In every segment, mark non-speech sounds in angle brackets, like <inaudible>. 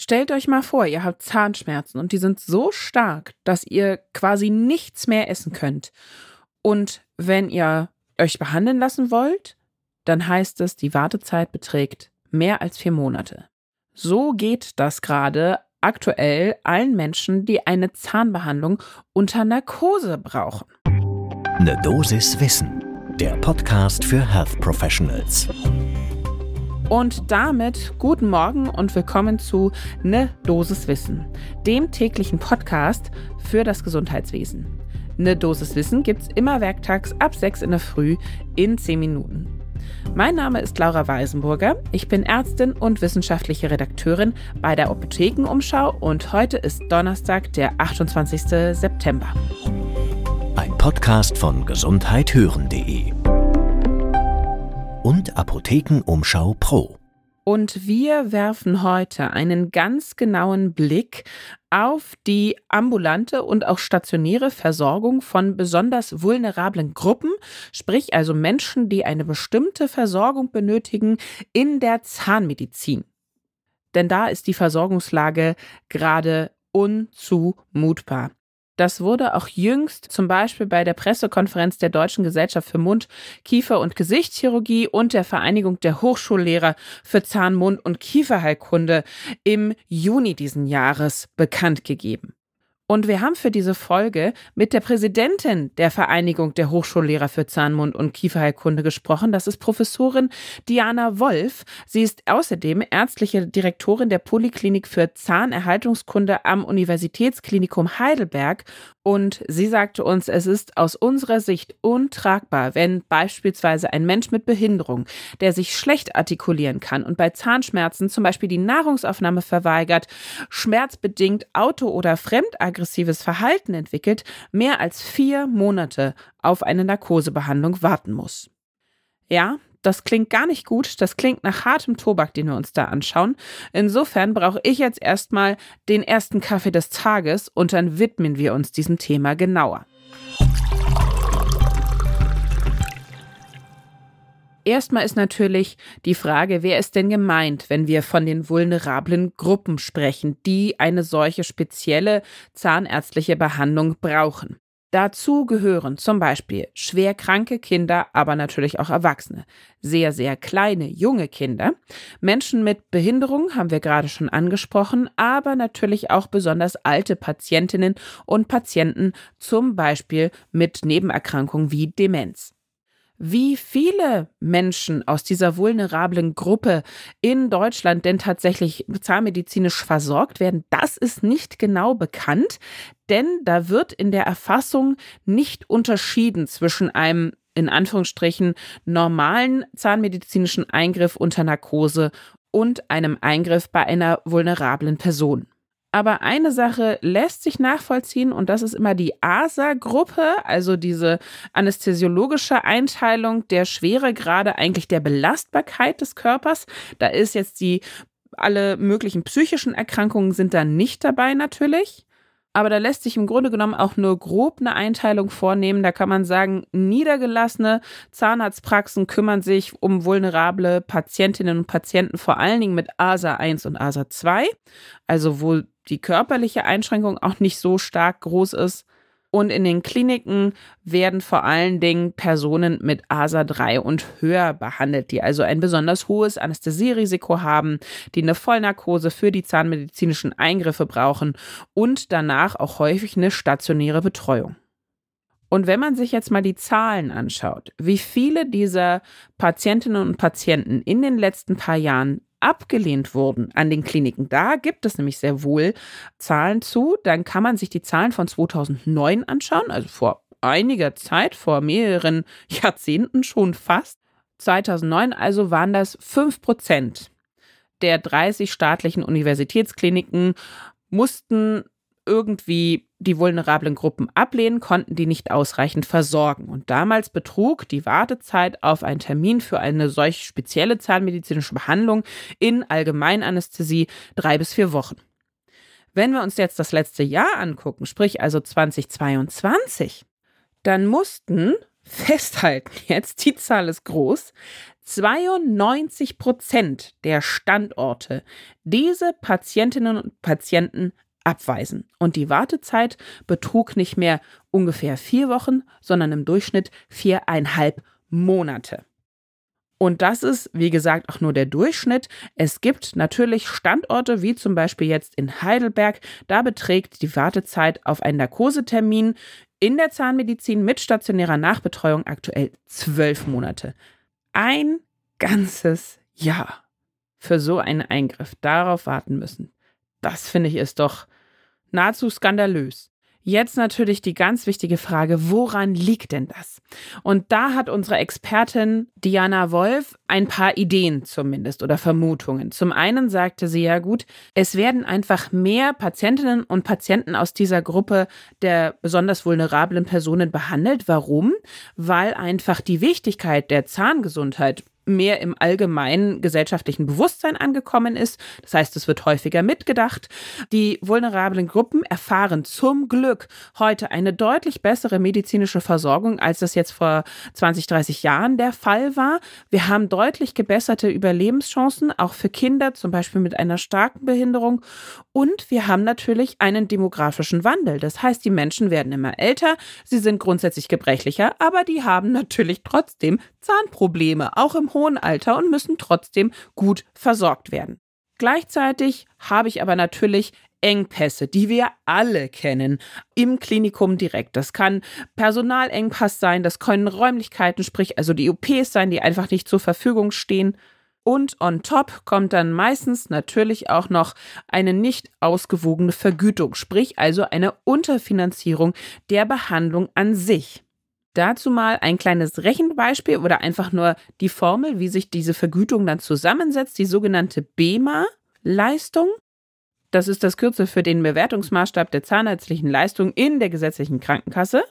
Stellt euch mal vor, ihr habt Zahnschmerzen und die sind so stark, dass ihr quasi nichts mehr essen könnt. Und wenn ihr euch behandeln lassen wollt, dann heißt es, die Wartezeit beträgt mehr als vier Monate. So geht das gerade aktuell allen Menschen, die eine Zahnbehandlung unter Narkose brauchen. Eine Dosis Wissen, der Podcast für Health Professionals. Und damit guten Morgen und willkommen zu Ne Dosis Wissen, dem täglichen Podcast für das Gesundheitswesen. Ne Dosis Wissen gibt's immer werktags ab 6 in der Früh in 10 Minuten. Mein Name ist Laura Weisenburger. Ich bin Ärztin und wissenschaftliche Redakteurin bei der Apothekenumschau und heute ist Donnerstag, der 28. September. Ein Podcast von gesundheithören.de und Apothekenumschau Pro. Und wir werfen heute einen ganz genauen Blick auf die ambulante und auch stationäre Versorgung von besonders vulnerablen Gruppen, sprich also Menschen, die eine bestimmte Versorgung benötigen in der Zahnmedizin. Denn da ist die Versorgungslage gerade unzumutbar. Das wurde auch jüngst zum Beispiel bei der Pressekonferenz der Deutschen Gesellschaft für Mund-, Kiefer- und Gesichtschirurgie und der Vereinigung der Hochschullehrer für Zahn-, Mund- und Kieferheilkunde im Juni diesen Jahres bekannt gegeben. Und wir haben für diese Folge mit der Präsidentin der Vereinigung der Hochschullehrer für Zahnmund und Kieferheilkunde gesprochen. Das ist Professorin Diana Wolf. Sie ist außerdem ärztliche Direktorin der Poliklinik für Zahnerhaltungskunde am Universitätsklinikum Heidelberg und sie sagte uns, es ist aus unserer Sicht untragbar, wenn beispielsweise ein Mensch mit Behinderung, der sich schlecht artikulieren kann und bei Zahnschmerzen zum Beispiel die Nahrungsaufnahme verweigert, schmerzbedingt auto- oder fremdaggressives Verhalten entwickelt, mehr als vier Monate auf eine Narkosebehandlung warten muss. Ja, das klingt gar nicht gut. Das klingt nach hartem Tobak, den wir uns da anschauen. Insofern brauche ich jetzt erstmal den ersten Kaffee des Tages und dann widmen wir uns diesem Thema genauer. Erstmal ist natürlich die Frage, wer ist denn gemeint, wenn wir von den vulnerablen Gruppen sprechen, die eine solche spezielle zahnärztliche Behandlung brauchen. Dazu gehören zum Beispiel schwer kranke Kinder, aber natürlich auch Erwachsene, sehr, sehr kleine, junge Kinder, Menschen mit Behinderung haben wir gerade schon angesprochen, aber natürlich auch besonders alte Patientinnen und Patienten, zum Beispiel mit Nebenerkrankungen wie Demenz. Wie viele Menschen aus dieser vulnerablen Gruppe in Deutschland denn tatsächlich zahnmedizinisch versorgt werden, das ist nicht genau bekannt, denn da wird in der Erfassung nicht unterschieden zwischen einem in Anführungsstrichen normalen zahnmedizinischen Eingriff unter Narkose und einem Eingriff bei einer vulnerablen Person. Aber eine Sache lässt sich nachvollziehen und das ist immer die ASA-Gruppe, also diese anästhesiologische Einteilung der Schweregrade eigentlich der Belastbarkeit des Körpers. Da ist jetzt die alle möglichen psychischen Erkrankungen sind da nicht dabei natürlich. Aber da lässt sich im Grunde genommen auch nur grob eine Einteilung vornehmen. Da kann man sagen, niedergelassene Zahnarztpraxen kümmern sich um vulnerable Patientinnen und Patienten vor allen Dingen mit ASA 1 und ASA 2, also wo die körperliche Einschränkung auch nicht so stark groß ist. Und in den Kliniken werden vor allen Dingen Personen mit ASA 3 und höher behandelt, die also ein besonders hohes Anästhesierisiko haben, die eine Vollnarkose für die zahnmedizinischen Eingriffe brauchen und danach auch häufig eine stationäre Betreuung. Und wenn man sich jetzt mal die Zahlen anschaut, wie viele dieser Patientinnen und Patienten in den letzten paar Jahren abgelehnt wurden an den Kliniken. Da gibt es nämlich sehr wohl Zahlen zu. Dann kann man sich die Zahlen von 2009 anschauen, also vor einiger Zeit, vor mehreren <laughs> Jahrzehnten schon fast. 2009 also waren das 5 Prozent der 30 staatlichen Universitätskliniken mussten irgendwie die vulnerablen Gruppen ablehnen, konnten die nicht ausreichend versorgen. Und damals betrug die Wartezeit auf einen Termin für eine solch spezielle zahnmedizinische Behandlung in Allgemeinanästhesie drei bis vier Wochen. Wenn wir uns jetzt das letzte Jahr angucken, sprich also 2022, dann mussten <laughs> festhalten jetzt, die Zahl ist groß, 92 Prozent der Standorte diese Patientinnen und Patienten abweisen. Und die Wartezeit betrug nicht mehr ungefähr vier Wochen, sondern im Durchschnitt viereinhalb Monate. Und das ist, wie gesagt, auch nur der Durchschnitt. Es gibt natürlich Standorte, wie zum Beispiel jetzt in Heidelberg, da beträgt die Wartezeit auf einen Narkosetermin in der Zahnmedizin mit stationärer Nachbetreuung aktuell zwölf Monate. Ein ganzes Jahr für so einen Eingriff darauf warten müssen. Das finde ich ist doch nahezu skandalös. Jetzt natürlich die ganz wichtige Frage, woran liegt denn das? Und da hat unsere Expertin Diana Wolf ein paar Ideen zumindest oder Vermutungen. Zum einen sagte sie ja gut, es werden einfach mehr Patientinnen und Patienten aus dieser Gruppe der besonders vulnerablen Personen behandelt. Warum? Weil einfach die Wichtigkeit der Zahngesundheit mehr im allgemeinen gesellschaftlichen Bewusstsein angekommen ist. Das heißt, es wird häufiger mitgedacht. Die vulnerablen Gruppen erfahren zum Glück heute eine deutlich bessere medizinische Versorgung, als das jetzt vor 20, 30 Jahren der Fall war. Wir haben deutlich gebesserte Überlebenschancen, auch für Kinder, zum Beispiel mit einer starken Behinderung. Und wir haben natürlich einen demografischen Wandel. Das heißt, die Menschen werden immer älter, sie sind grundsätzlich gebrechlicher, aber die haben natürlich trotzdem Zahnprobleme, auch im hohen Alter und müssen trotzdem gut versorgt werden. Gleichzeitig habe ich aber natürlich Engpässe, die wir alle kennen, im Klinikum direkt. Das kann Personalengpass sein, das können Räumlichkeiten, sprich also die OPs sein, die einfach nicht zur Verfügung stehen. Und on top kommt dann meistens natürlich auch noch eine nicht ausgewogene Vergütung, sprich also eine Unterfinanzierung der Behandlung an sich. Dazu mal ein kleines Rechenbeispiel oder einfach nur die Formel, wie sich diese Vergütung dann zusammensetzt, die sogenannte BEMA-Leistung. Das ist das Kürzel für den Bewertungsmaßstab der zahnärztlichen Leistung in der gesetzlichen Krankenkasse.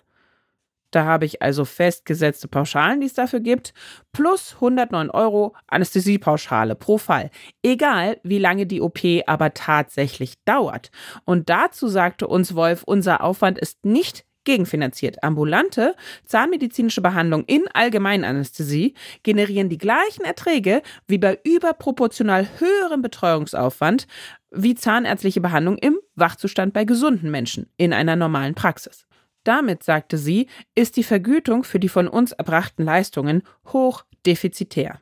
Da habe ich also festgesetzte Pauschalen, die es dafür gibt, plus 109 Euro Anästhesiepauschale pro Fall. Egal, wie lange die OP aber tatsächlich dauert. Und dazu sagte uns Wolf, unser Aufwand ist nicht gegenfinanziert. Ambulante zahnmedizinische Behandlung in Allgemeinanästhesie generieren die gleichen Erträge wie bei überproportional höherem Betreuungsaufwand wie zahnärztliche Behandlung im Wachzustand bei gesunden Menschen in einer normalen Praxis. Damit, sagte sie, ist die Vergütung für die von uns erbrachten Leistungen hoch defizitär.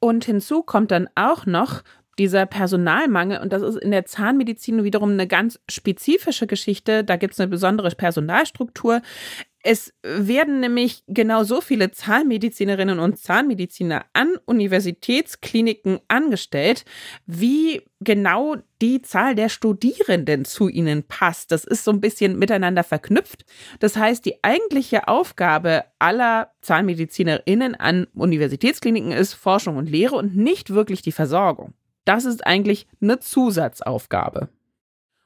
Und hinzu kommt dann auch noch dieser Personalmangel, und das ist in der Zahnmedizin wiederum eine ganz spezifische Geschichte, da gibt es eine besondere Personalstruktur. Es werden nämlich genau so viele Zahnmedizinerinnen und Zahnmediziner an Universitätskliniken angestellt, wie genau die Zahl der Studierenden zu ihnen passt. Das ist so ein bisschen miteinander verknüpft. Das heißt, die eigentliche Aufgabe aller Zahnmedizinerinnen an Universitätskliniken ist Forschung und Lehre und nicht wirklich die Versorgung. Das ist eigentlich eine Zusatzaufgabe.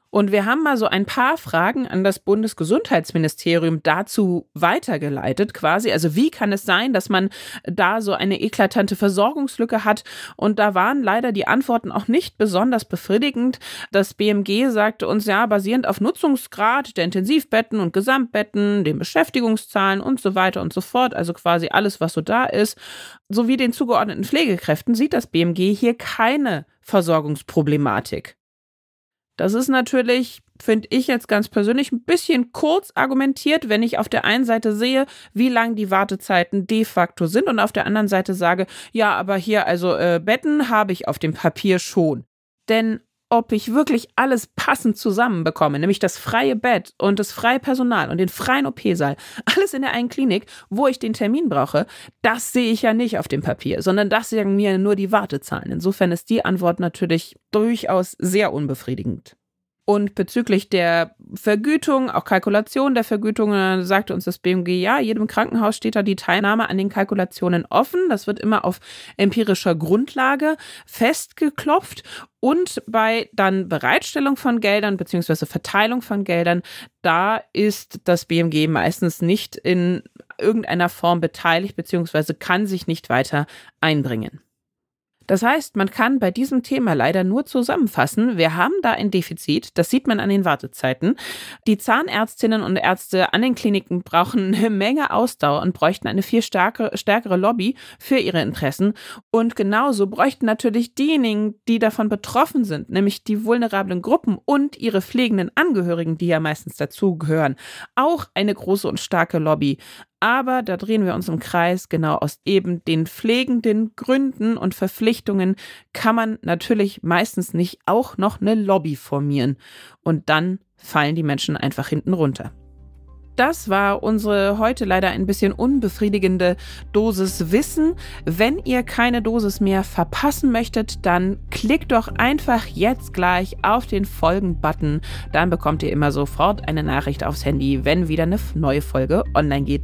Und wir haben mal so ein paar Fragen an das Bundesgesundheitsministerium dazu weitergeleitet, quasi. Also wie kann es sein, dass man da so eine eklatante Versorgungslücke hat? Und da waren leider die Antworten auch nicht besonders befriedigend. Das BMG sagte uns ja, basierend auf Nutzungsgrad der Intensivbetten und Gesamtbetten, den Beschäftigungszahlen und so weiter und so fort, also quasi alles, was so da ist, sowie den zugeordneten Pflegekräften, sieht das BMG hier keine Versorgungsproblematik. Das ist natürlich, finde ich jetzt ganz persönlich, ein bisschen kurz argumentiert, wenn ich auf der einen Seite sehe, wie lang die Wartezeiten de facto sind und auf der anderen Seite sage, ja, aber hier, also äh, Betten habe ich auf dem Papier schon. Denn ob ich wirklich alles passend zusammenbekomme, nämlich das freie Bett und das freie Personal und den freien OP-Saal, alles in der einen Klinik, wo ich den Termin brauche, das sehe ich ja nicht auf dem Papier, sondern das sagen mir nur die Wartezahlen. Insofern ist die Antwort natürlich durchaus sehr unbefriedigend. Und bezüglich der Vergütung, auch Kalkulation der Vergütung, sagte uns das BMG, ja, jedem Krankenhaus steht da die Teilnahme an den Kalkulationen offen. Das wird immer auf empirischer Grundlage festgeklopft. Und bei dann Bereitstellung von Geldern beziehungsweise Verteilung von Geldern, da ist das BMG meistens nicht in irgendeiner Form beteiligt beziehungsweise kann sich nicht weiter einbringen. Das heißt, man kann bei diesem Thema leider nur zusammenfassen, wir haben da ein Defizit, das sieht man an den Wartezeiten. Die Zahnärztinnen und Ärzte an den Kliniken brauchen eine <laughs> Menge Ausdauer und bräuchten eine viel stärkere, stärkere Lobby für ihre Interessen. Und genauso bräuchten natürlich diejenigen, die davon betroffen sind, nämlich die vulnerablen Gruppen und ihre pflegenden Angehörigen, die ja meistens dazugehören, auch eine große und starke Lobby. Aber da drehen wir uns im Kreis, genau aus eben den pflegenden Gründen und Verpflichtungen kann man natürlich meistens nicht auch noch eine Lobby formieren. Und dann fallen die Menschen einfach hinten runter. Das war unsere heute leider ein bisschen unbefriedigende Dosis Wissen. Wenn ihr keine Dosis mehr verpassen möchtet, dann klickt doch einfach jetzt gleich auf den Folgen-Button. Dann bekommt ihr immer sofort eine Nachricht aufs Handy, wenn wieder eine neue Folge online geht.